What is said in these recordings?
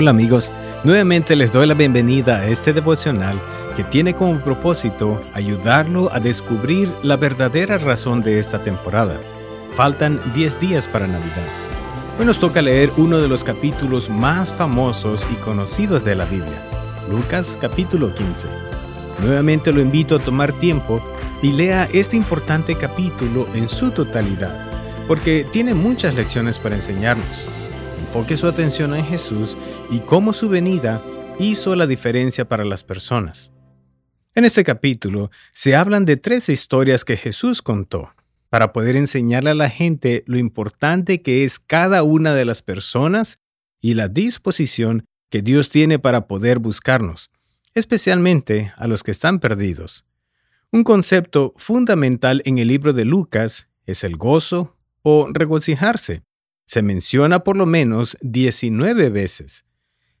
Hola amigos, nuevamente les doy la bienvenida a este devocional que tiene como propósito ayudarlo a descubrir la verdadera razón de esta temporada. Faltan 10 días para Navidad. Hoy nos toca leer uno de los capítulos más famosos y conocidos de la Biblia, Lucas capítulo 15. Nuevamente lo invito a tomar tiempo y lea este importante capítulo en su totalidad, porque tiene muchas lecciones para enseñarnos enfoque su atención en Jesús y cómo su venida hizo la diferencia para las personas. En este capítulo se hablan de tres historias que Jesús contó para poder enseñarle a la gente lo importante que es cada una de las personas y la disposición que Dios tiene para poder buscarnos, especialmente a los que están perdidos. Un concepto fundamental en el libro de Lucas es el gozo o regocijarse se menciona por lo menos 19 veces.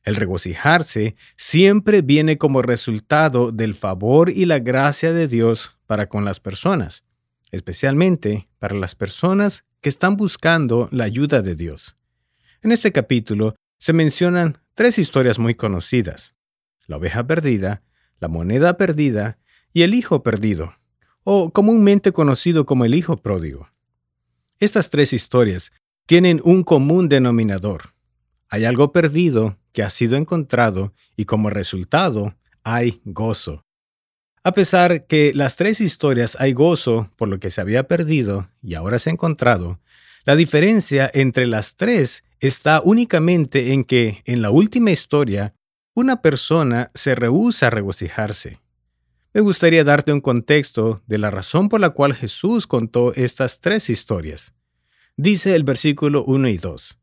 El regocijarse siempre viene como resultado del favor y la gracia de Dios para con las personas, especialmente para las personas que están buscando la ayuda de Dios. En este capítulo se mencionan tres historias muy conocidas, la oveja perdida, la moneda perdida y el hijo perdido, o comúnmente conocido como el hijo pródigo. Estas tres historias tienen un común denominador. Hay algo perdido que ha sido encontrado y como resultado hay gozo. A pesar que las tres historias hay gozo por lo que se había perdido y ahora se ha encontrado, la diferencia entre las tres está únicamente en que en la última historia una persona se rehúsa a regocijarse. Me gustaría darte un contexto de la razón por la cual Jesús contó estas tres historias. Dice el versículo 1 y 2.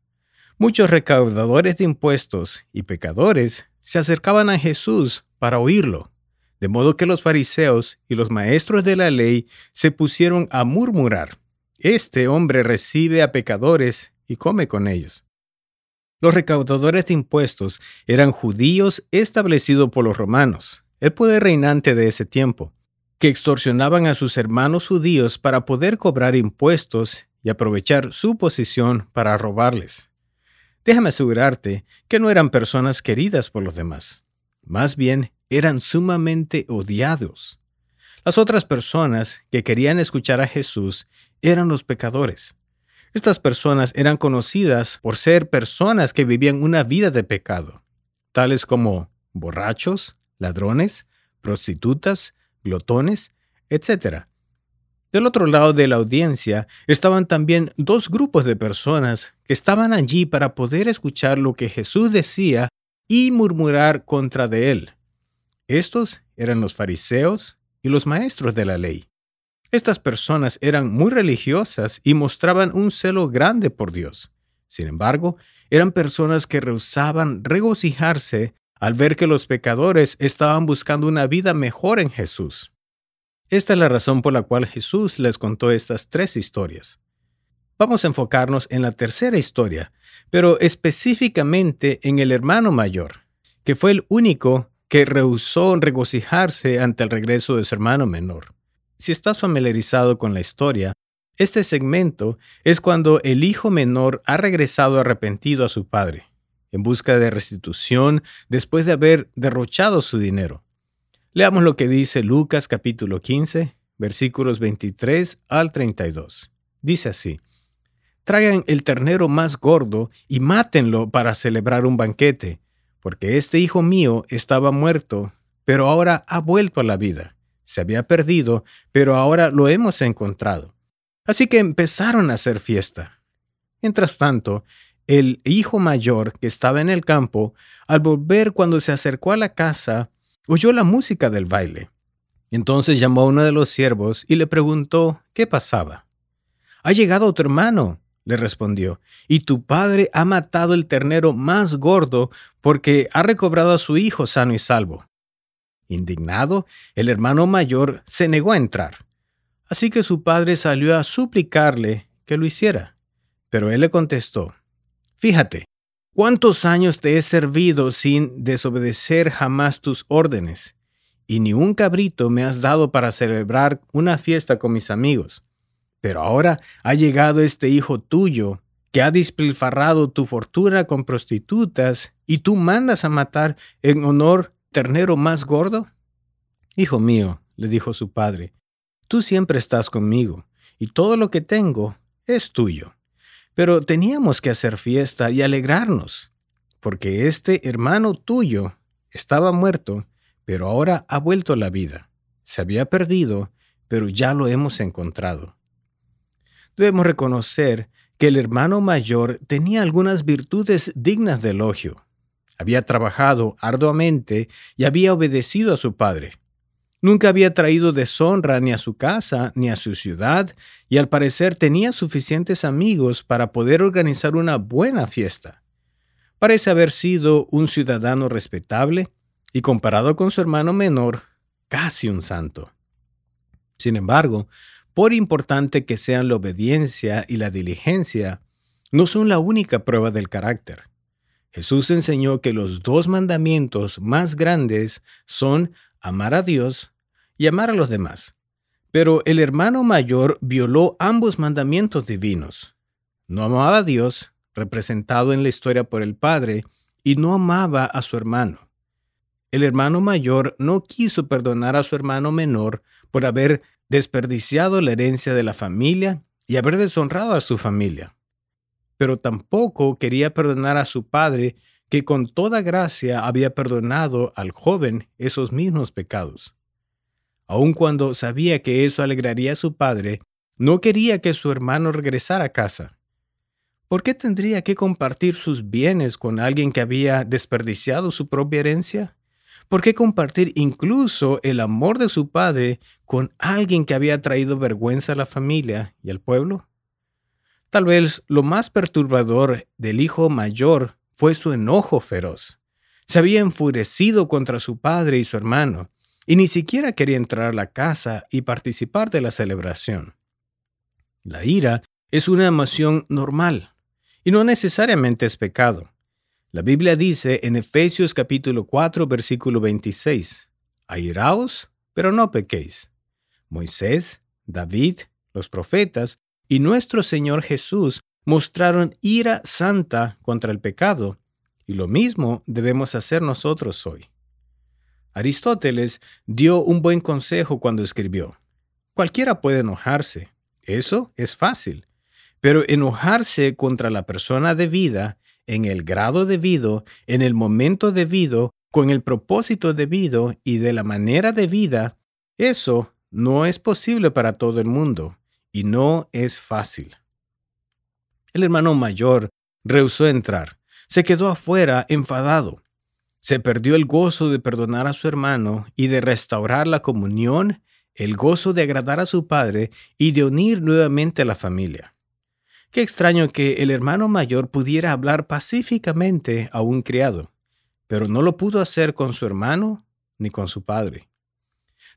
Muchos recaudadores de impuestos y pecadores se acercaban a Jesús para oírlo, de modo que los fariseos y los maestros de la ley se pusieron a murmurar. Este hombre recibe a pecadores y come con ellos. Los recaudadores de impuestos eran judíos establecidos por los romanos, el poder reinante de ese tiempo, que extorsionaban a sus hermanos judíos para poder cobrar impuestos y aprovechar su posición para robarles. Déjame asegurarte que no eran personas queridas por los demás. Más bien, eran sumamente odiados. Las otras personas que querían escuchar a Jesús eran los pecadores. Estas personas eran conocidas por ser personas que vivían una vida de pecado, tales como borrachos, ladrones, prostitutas, glotones, etc. Del otro lado de la audiencia estaban también dos grupos de personas que estaban allí para poder escuchar lo que Jesús decía y murmurar contra de él. Estos eran los fariseos y los maestros de la ley. Estas personas eran muy religiosas y mostraban un celo grande por Dios. Sin embargo, eran personas que rehusaban regocijarse al ver que los pecadores estaban buscando una vida mejor en Jesús. Esta es la razón por la cual Jesús les contó estas tres historias. Vamos a enfocarnos en la tercera historia, pero específicamente en el hermano mayor, que fue el único que rehusó regocijarse ante el regreso de su hermano menor. Si estás familiarizado con la historia, este segmento es cuando el hijo menor ha regresado arrepentido a su padre, en busca de restitución después de haber derrochado su dinero. Leamos lo que dice Lucas capítulo 15, versículos 23 al 32. Dice así, Traigan el ternero más gordo y mátenlo para celebrar un banquete, porque este hijo mío estaba muerto, pero ahora ha vuelto a la vida. Se había perdido, pero ahora lo hemos encontrado. Así que empezaron a hacer fiesta. Mientras tanto, el hijo mayor que estaba en el campo, al volver cuando se acercó a la casa, oyó la música del baile. Entonces llamó a uno de los siervos y le preguntó qué pasaba. Ha llegado tu hermano, le respondió, y tu padre ha matado el ternero más gordo porque ha recobrado a su hijo sano y salvo. Indignado, el hermano mayor se negó a entrar. Así que su padre salió a suplicarle que lo hiciera. Pero él le contestó, Fíjate, ¿Cuántos años te he servido sin desobedecer jamás tus órdenes? Y ni un cabrito me has dado para celebrar una fiesta con mis amigos. Pero ahora ha llegado este hijo tuyo, que ha despilfarrado tu fortuna con prostitutas y tú mandas a matar en honor ternero más gordo? Hijo mío, le dijo su padre, tú siempre estás conmigo y todo lo que tengo es tuyo. Pero teníamos que hacer fiesta y alegrarnos, porque este hermano tuyo estaba muerto, pero ahora ha vuelto a la vida. Se había perdido, pero ya lo hemos encontrado. Debemos reconocer que el hermano mayor tenía algunas virtudes dignas de elogio. Había trabajado arduamente y había obedecido a su padre. Nunca había traído deshonra ni a su casa ni a su ciudad, y al parecer tenía suficientes amigos para poder organizar una buena fiesta. Parece haber sido un ciudadano respetable y comparado con su hermano menor, casi un santo. Sin embargo, por importante que sean la obediencia y la diligencia, no son la única prueba del carácter. Jesús enseñó que los dos mandamientos más grandes son amar a Dios y amar a los demás. Pero el hermano mayor violó ambos mandamientos divinos. No amaba a Dios, representado en la historia por el Padre, y no amaba a su hermano. El hermano mayor no quiso perdonar a su hermano menor por haber desperdiciado la herencia de la familia y haber deshonrado a su familia. Pero tampoco quería perdonar a su padre que con toda gracia había perdonado al joven esos mismos pecados aun cuando sabía que eso alegraría a su padre, no quería que su hermano regresara a casa. ¿Por qué tendría que compartir sus bienes con alguien que había desperdiciado su propia herencia? ¿Por qué compartir incluso el amor de su padre con alguien que había traído vergüenza a la familia y al pueblo? Tal vez lo más perturbador del hijo mayor fue su enojo feroz. Se había enfurecido contra su padre y su hermano, y ni siquiera quería entrar a la casa y participar de la celebración. La ira es una emoción normal y no necesariamente es pecado. La Biblia dice en Efesios capítulo 4 versículo 26, Airaos, pero no pequéis. Moisés, David, los profetas y nuestro Señor Jesús mostraron ira santa contra el pecado, y lo mismo debemos hacer nosotros hoy. Aristóteles dio un buen consejo cuando escribió, cualquiera puede enojarse, eso es fácil, pero enojarse contra la persona debida, en el grado debido, en el momento debido, con el propósito debido y de la manera debida, eso no es posible para todo el mundo y no es fácil. El hermano mayor rehusó entrar, se quedó afuera enfadado. Se perdió el gozo de perdonar a su hermano y de restaurar la comunión, el gozo de agradar a su padre y de unir nuevamente a la familia. Qué extraño que el hermano mayor pudiera hablar pacíficamente a un criado, pero no lo pudo hacer con su hermano ni con su padre.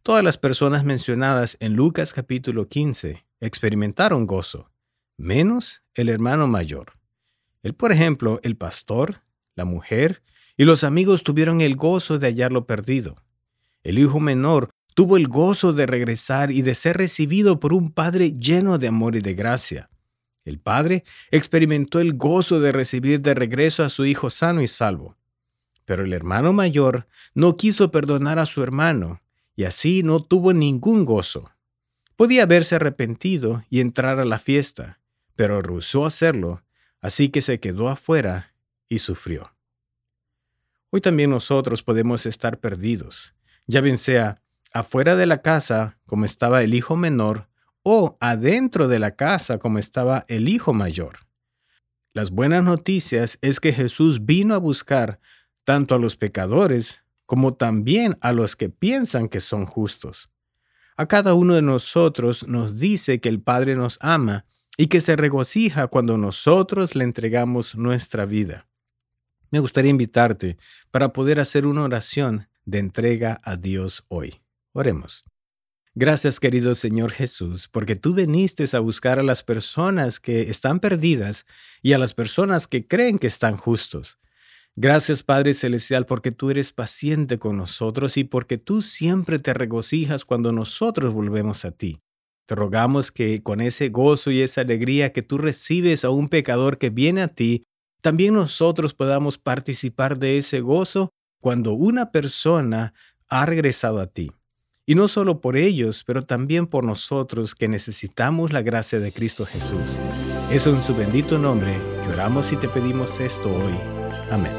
Todas las personas mencionadas en Lucas capítulo 15 experimentaron gozo, menos el hermano mayor. Él, por ejemplo, el pastor, la mujer y los amigos tuvieron el gozo de hallarlo perdido. El hijo menor tuvo el gozo de regresar y de ser recibido por un padre lleno de amor y de gracia. El padre experimentó el gozo de recibir de regreso a su hijo sano y salvo. Pero el hermano mayor no quiso perdonar a su hermano y así no tuvo ningún gozo. Podía haberse arrepentido y entrar a la fiesta, pero rehusó hacerlo, así que se quedó afuera y sufrió. Hoy también nosotros podemos estar perdidos, ya bien sea afuera de la casa como estaba el hijo menor o adentro de la casa como estaba el hijo mayor. Las buenas noticias es que Jesús vino a buscar tanto a los pecadores como también a los que piensan que son justos. A cada uno de nosotros nos dice que el Padre nos ama y que se regocija cuando nosotros le entregamos nuestra vida me gustaría invitarte para poder hacer una oración de entrega a Dios hoy. Oremos. Gracias querido Señor Jesús, porque tú viniste a buscar a las personas que están perdidas y a las personas que creen que están justos. Gracias Padre Celestial porque tú eres paciente con nosotros y porque tú siempre te regocijas cuando nosotros volvemos a ti. Te rogamos que con ese gozo y esa alegría que tú recibes a un pecador que viene a ti, también nosotros podamos participar de ese gozo cuando una persona ha regresado a ti. Y no solo por ellos, pero también por nosotros que necesitamos la gracia de Cristo Jesús. Es en su bendito nombre que oramos y te pedimos esto hoy. Amén.